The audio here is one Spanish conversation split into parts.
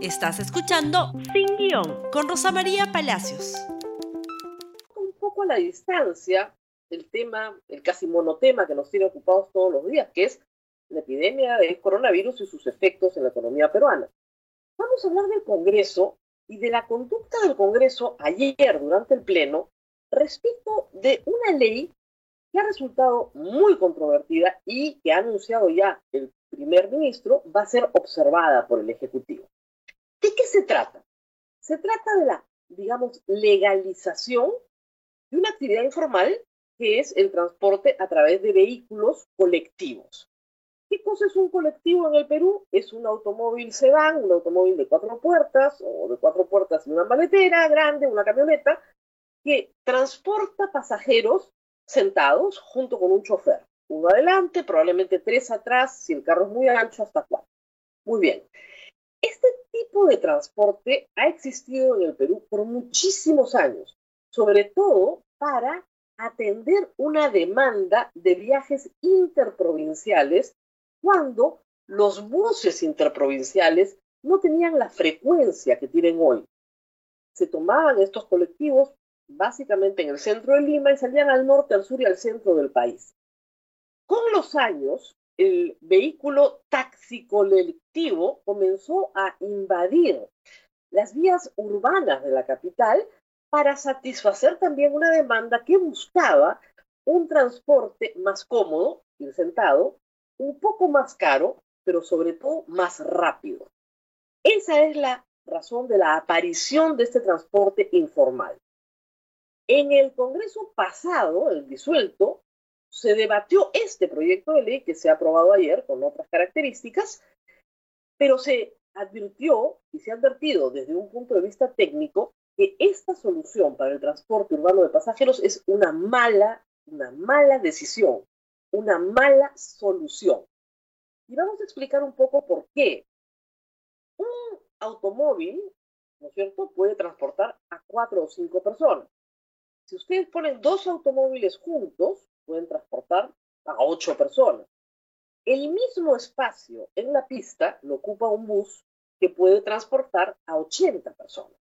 Estás escuchando Sin Guión con Rosa María Palacios. Un poco a la distancia el tema, el casi monotema que nos tiene ocupados todos los días, que es la epidemia del coronavirus y sus efectos en la economía peruana. Vamos a hablar del Congreso y de la conducta del Congreso ayer durante el Pleno respecto de una ley que ha resultado muy controvertida y que ha anunciado ya el primer ministro va a ser observada por el Ejecutivo. ¿De qué se trata? Se trata de la, digamos, legalización de una actividad informal que es el transporte a través de vehículos colectivos. ¿Qué cosa es un colectivo en el Perú? Es un automóvil sedán, un automóvil de cuatro puertas o de cuatro puertas y una maletera grande, una camioneta, que transporta pasajeros sentados junto con un chofer. Uno adelante, probablemente tres atrás, si el carro es muy ancho, hasta cuatro. Muy bien. Este tipo de transporte ha existido en el Perú por muchísimos años, sobre todo para atender una demanda de viajes interprovinciales cuando los buses interprovinciales no tenían la frecuencia que tienen hoy. Se tomaban estos colectivos básicamente en el centro de Lima y salían al norte, al sur y al centro del país. Con los años, el vehículo taxi colectivo comenzó a invadir las vías urbanas de la capital para satisfacer también una demanda que buscaba un transporte más cómodo, ir sentado, un poco más caro, pero sobre todo más rápido. Esa es la razón de la aparición de este transporte informal. En el Congreso pasado, el disuelto, se debatió este proyecto de ley que se ha aprobado ayer con otras características, pero se advirtió y se ha advertido desde un punto de vista técnico que esta solución para el transporte urbano de pasajeros es una mala, una mala decisión, una mala solución. Y vamos a explicar un poco por qué. Un automóvil, ¿no es cierto?, puede transportar a cuatro o cinco personas. Si ustedes ponen dos automóviles juntos, pueden transportar a ocho personas. El mismo espacio en la pista lo ocupa un bus que puede transportar a 80 personas.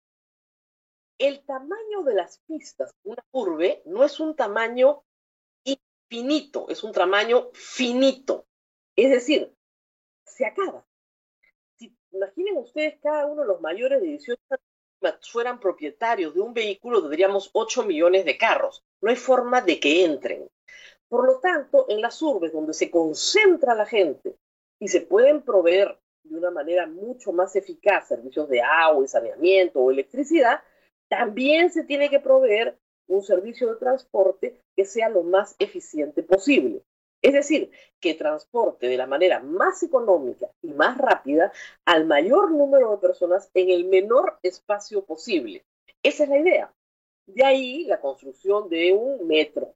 El tamaño de las pistas, una curve, no es un tamaño infinito, es un tamaño finito. Es decir, se acaba. Imaginen ustedes cada uno de los mayores de 18 años fueran propietarios de un vehículo, tendríamos 8 millones de carros. No hay forma de que entren. Por lo tanto, en las urbes donde se concentra la gente y se pueden proveer de una manera mucho más eficaz servicios de agua saneamiento o electricidad, también se tiene que proveer un servicio de transporte que sea lo más eficiente posible. Es decir, que transporte de la manera más económica y más rápida al mayor número de personas en el menor espacio posible. Esa es la idea. De ahí la construcción de un metro,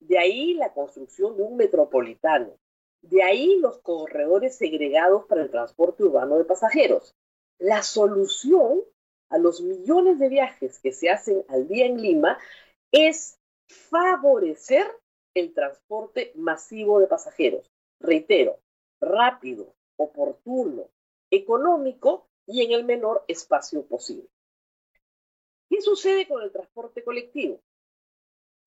de ahí la construcción de un metropolitano, de ahí los corredores segregados para el transporte urbano de pasajeros. La solución a los millones de viajes que se hacen al día en Lima es favorecer el transporte masivo de pasajeros. Reitero, rápido, oportuno, económico y en el menor espacio posible. ¿Qué sucede con el transporte colectivo?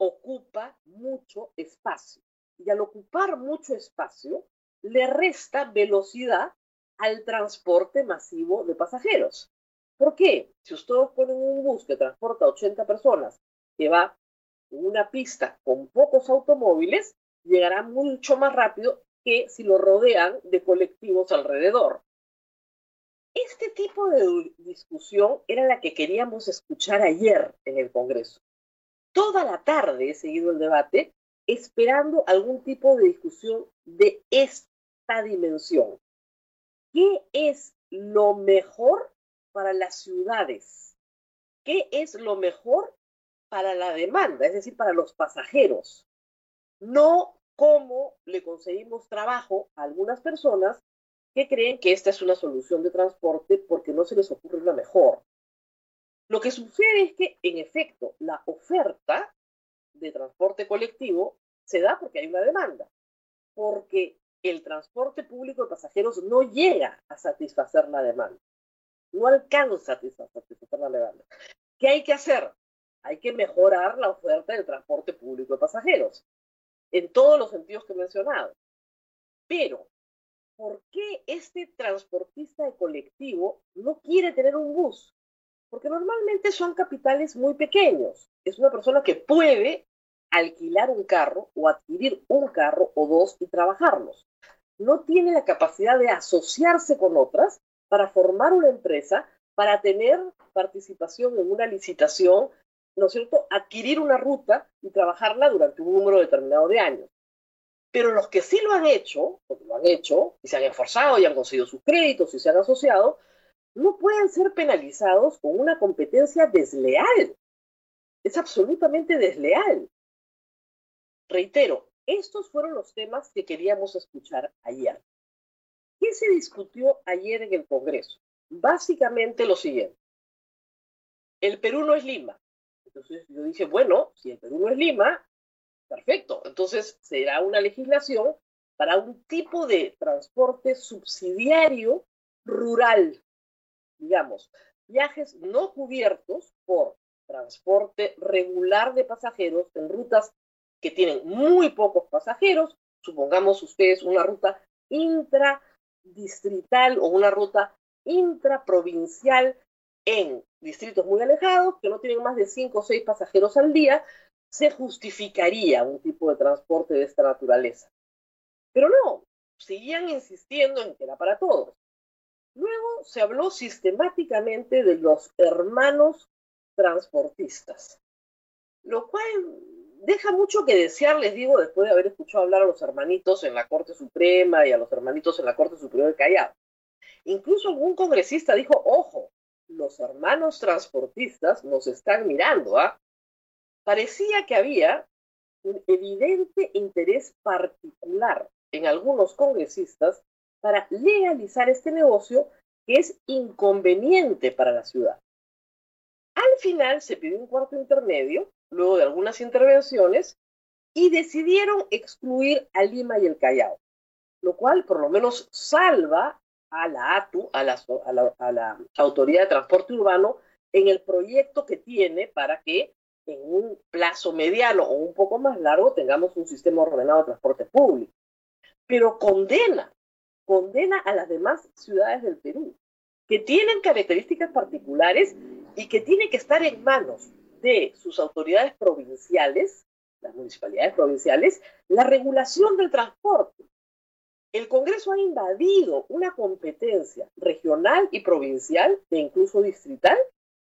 Ocupa mucho espacio y al ocupar mucho espacio le resta velocidad al transporte masivo de pasajeros. ¿Por qué? Si ustedes ponen un bus que transporta 80 personas, que va una pista con pocos automóviles llegará mucho más rápido que si lo rodean de colectivos alrededor. Este tipo de discusión era la que queríamos escuchar ayer en el Congreso. Toda la tarde he seguido el debate esperando algún tipo de discusión de esta dimensión. ¿Qué es lo mejor para las ciudades? ¿Qué es lo mejor para la demanda, es decir, para los pasajeros, no cómo le conseguimos trabajo a algunas personas que creen que esta es una solución de transporte porque no se les ocurre la mejor. Lo que sucede es que, en efecto, la oferta de transporte colectivo se da porque hay una demanda, porque el transporte público de pasajeros no llega a satisfacer la demanda. no alcanza a satisfacer la demanda. ¿Qué hay que hacer? Hay que mejorar la oferta del transporte público de pasajeros, en todos los sentidos que he mencionado. Pero, ¿por qué este transportista de colectivo no quiere tener un bus? Porque normalmente son capitales muy pequeños. Es una persona que puede alquilar un carro o adquirir un carro o dos y trabajarlos. No tiene la capacidad de asociarse con otras para formar una empresa, para tener participación en una licitación, ¿no es cierto?, adquirir una ruta y trabajarla durante un número determinado de años. Pero los que sí lo han hecho, porque lo han hecho, y se han esforzado y han conseguido sus créditos y se han asociado, no pueden ser penalizados con una competencia desleal. Es absolutamente desleal. Reitero, estos fueron los temas que queríamos escuchar ayer. ¿Qué se discutió ayer en el Congreso? Básicamente lo siguiente. El Perú no es Lima. Entonces yo dije, bueno, si el Perú no es Lima, perfecto. Entonces será una legislación para un tipo de transporte subsidiario rural, digamos, viajes no cubiertos por transporte regular de pasajeros en rutas que tienen muy pocos pasajeros, supongamos ustedes una ruta intradistrital o una ruta intraprovincial en distritos muy alejados, que no tienen más de 5 o 6 pasajeros al día, se justificaría un tipo de transporte de esta naturaleza. Pero no, seguían insistiendo en que era para todos. Luego se habló sistemáticamente de los hermanos transportistas, lo cual deja mucho que desear, les digo, después de haber escuchado hablar a los hermanitos en la Corte Suprema y a los hermanitos en la Corte Superior de Callao. Incluso algún congresista dijo, ojo, los hermanos transportistas nos están mirando, ¿ah? Parecía que había un evidente interés particular en algunos congresistas para legalizar este negocio que es inconveniente para la ciudad. Al final se pidió un cuarto intermedio luego de algunas intervenciones, y decidieron excluir a Lima y el Callao, lo cual por lo menos salva a la ATU, a la, Autoridad de Transporte Urbano, en el proyecto que tiene para que en un plazo mediano o un poco más largo tengamos un sistema ordenado de transporte público. Pero condena, condena a las demás ciudades del Perú, que tienen características particulares y que tienen que estar en manos de sus autoridades provinciales, las municipalidades provinciales, la regulación del transporte. El Congreso ha invadido una competencia regional y provincial e incluso distrital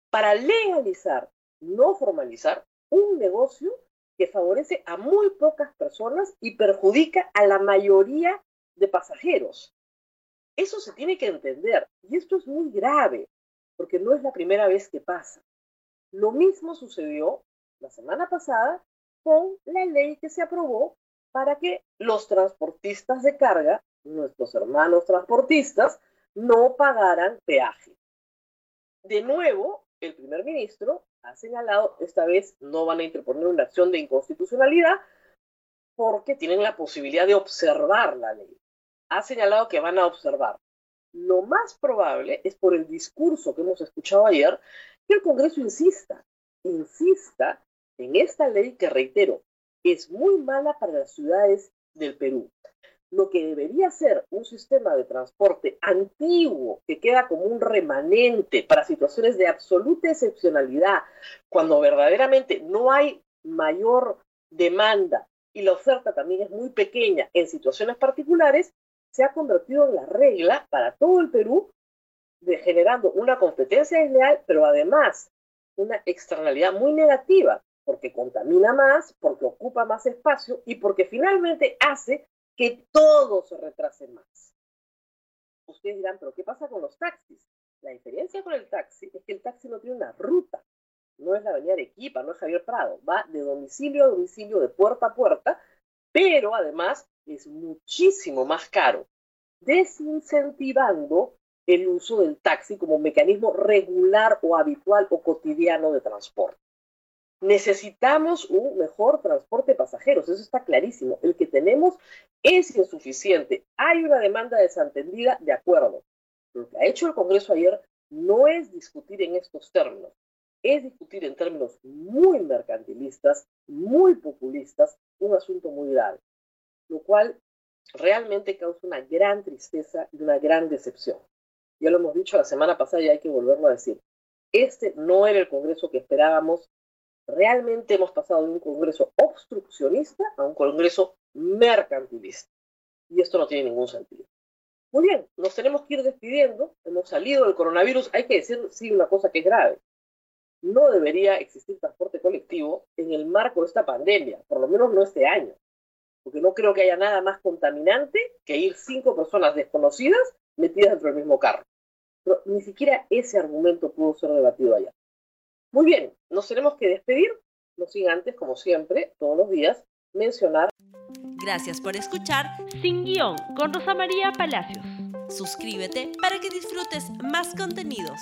para legalizar, no formalizar, un negocio que favorece a muy pocas personas y perjudica a la mayoría de pasajeros. Eso se tiene que entender y esto es muy grave porque no es la primera vez que pasa. Lo mismo sucedió la semana pasada con la ley que se aprobó para que los transportistas de carga, nuestros hermanos transportistas, no pagaran peaje. De nuevo, el primer ministro ha señalado, esta vez no van a interponer una acción de inconstitucionalidad porque tienen la posibilidad de observar la ley. Ha señalado que van a observar. Lo más probable es por el discurso que hemos escuchado ayer, que el Congreso insista, insista en esta ley que, reitero, es muy mala para las ciudades del Perú. Lo que debería ser un sistema de transporte antiguo que queda como un remanente para situaciones de absoluta excepcionalidad, cuando verdaderamente no hay mayor demanda y la oferta también es muy pequeña en situaciones particulares, se ha convertido en la regla para todo el Perú de generando una competencia desleal, pero además una externalidad muy negativa, porque contamina más, porque ocupa más espacio y porque finalmente hace que todo se retrase más. Ustedes dirán, pero ¿qué pasa con los taxis? La diferencia con el taxi es que el taxi no tiene una ruta, no es la avenida Arequipa, no es Javier Prado, va de domicilio a domicilio, de puerta a puerta, pero además es muchísimo más caro, desincentivando el uso del taxi como mecanismo regular o habitual o cotidiano de transporte. Necesitamos un mejor transporte de pasajeros, eso está clarísimo. El que tenemos es insuficiente. Hay una demanda desentendida, de acuerdo. Lo que ha hecho el Congreso ayer no es discutir en estos términos, es discutir en términos muy mercantilistas, muy populistas, un asunto muy grave, lo cual realmente causa una gran tristeza y una gran decepción. Ya lo hemos dicho la semana pasada y hay que volverlo a decir. Este no era el Congreso que esperábamos. Realmente hemos pasado de un Congreso obstruccionista a un Congreso mercantilista. Y esto no tiene ningún sentido. Muy bien, nos tenemos que ir despidiendo. Hemos salido del coronavirus. Hay que decir, sí, una cosa que es grave. No debería existir transporte colectivo en el marco de esta pandemia, por lo menos no este año. Porque no creo que haya nada más contaminante que ir cinco personas desconocidas metidas dentro del mismo carro. Pero ni siquiera ese argumento pudo ser debatido allá. Muy bien, nos tenemos que despedir, no sin antes, como siempre, todos los días, mencionar. Gracias por escuchar Sin Guión con Rosa María Palacios. Suscríbete para que disfrutes más contenidos.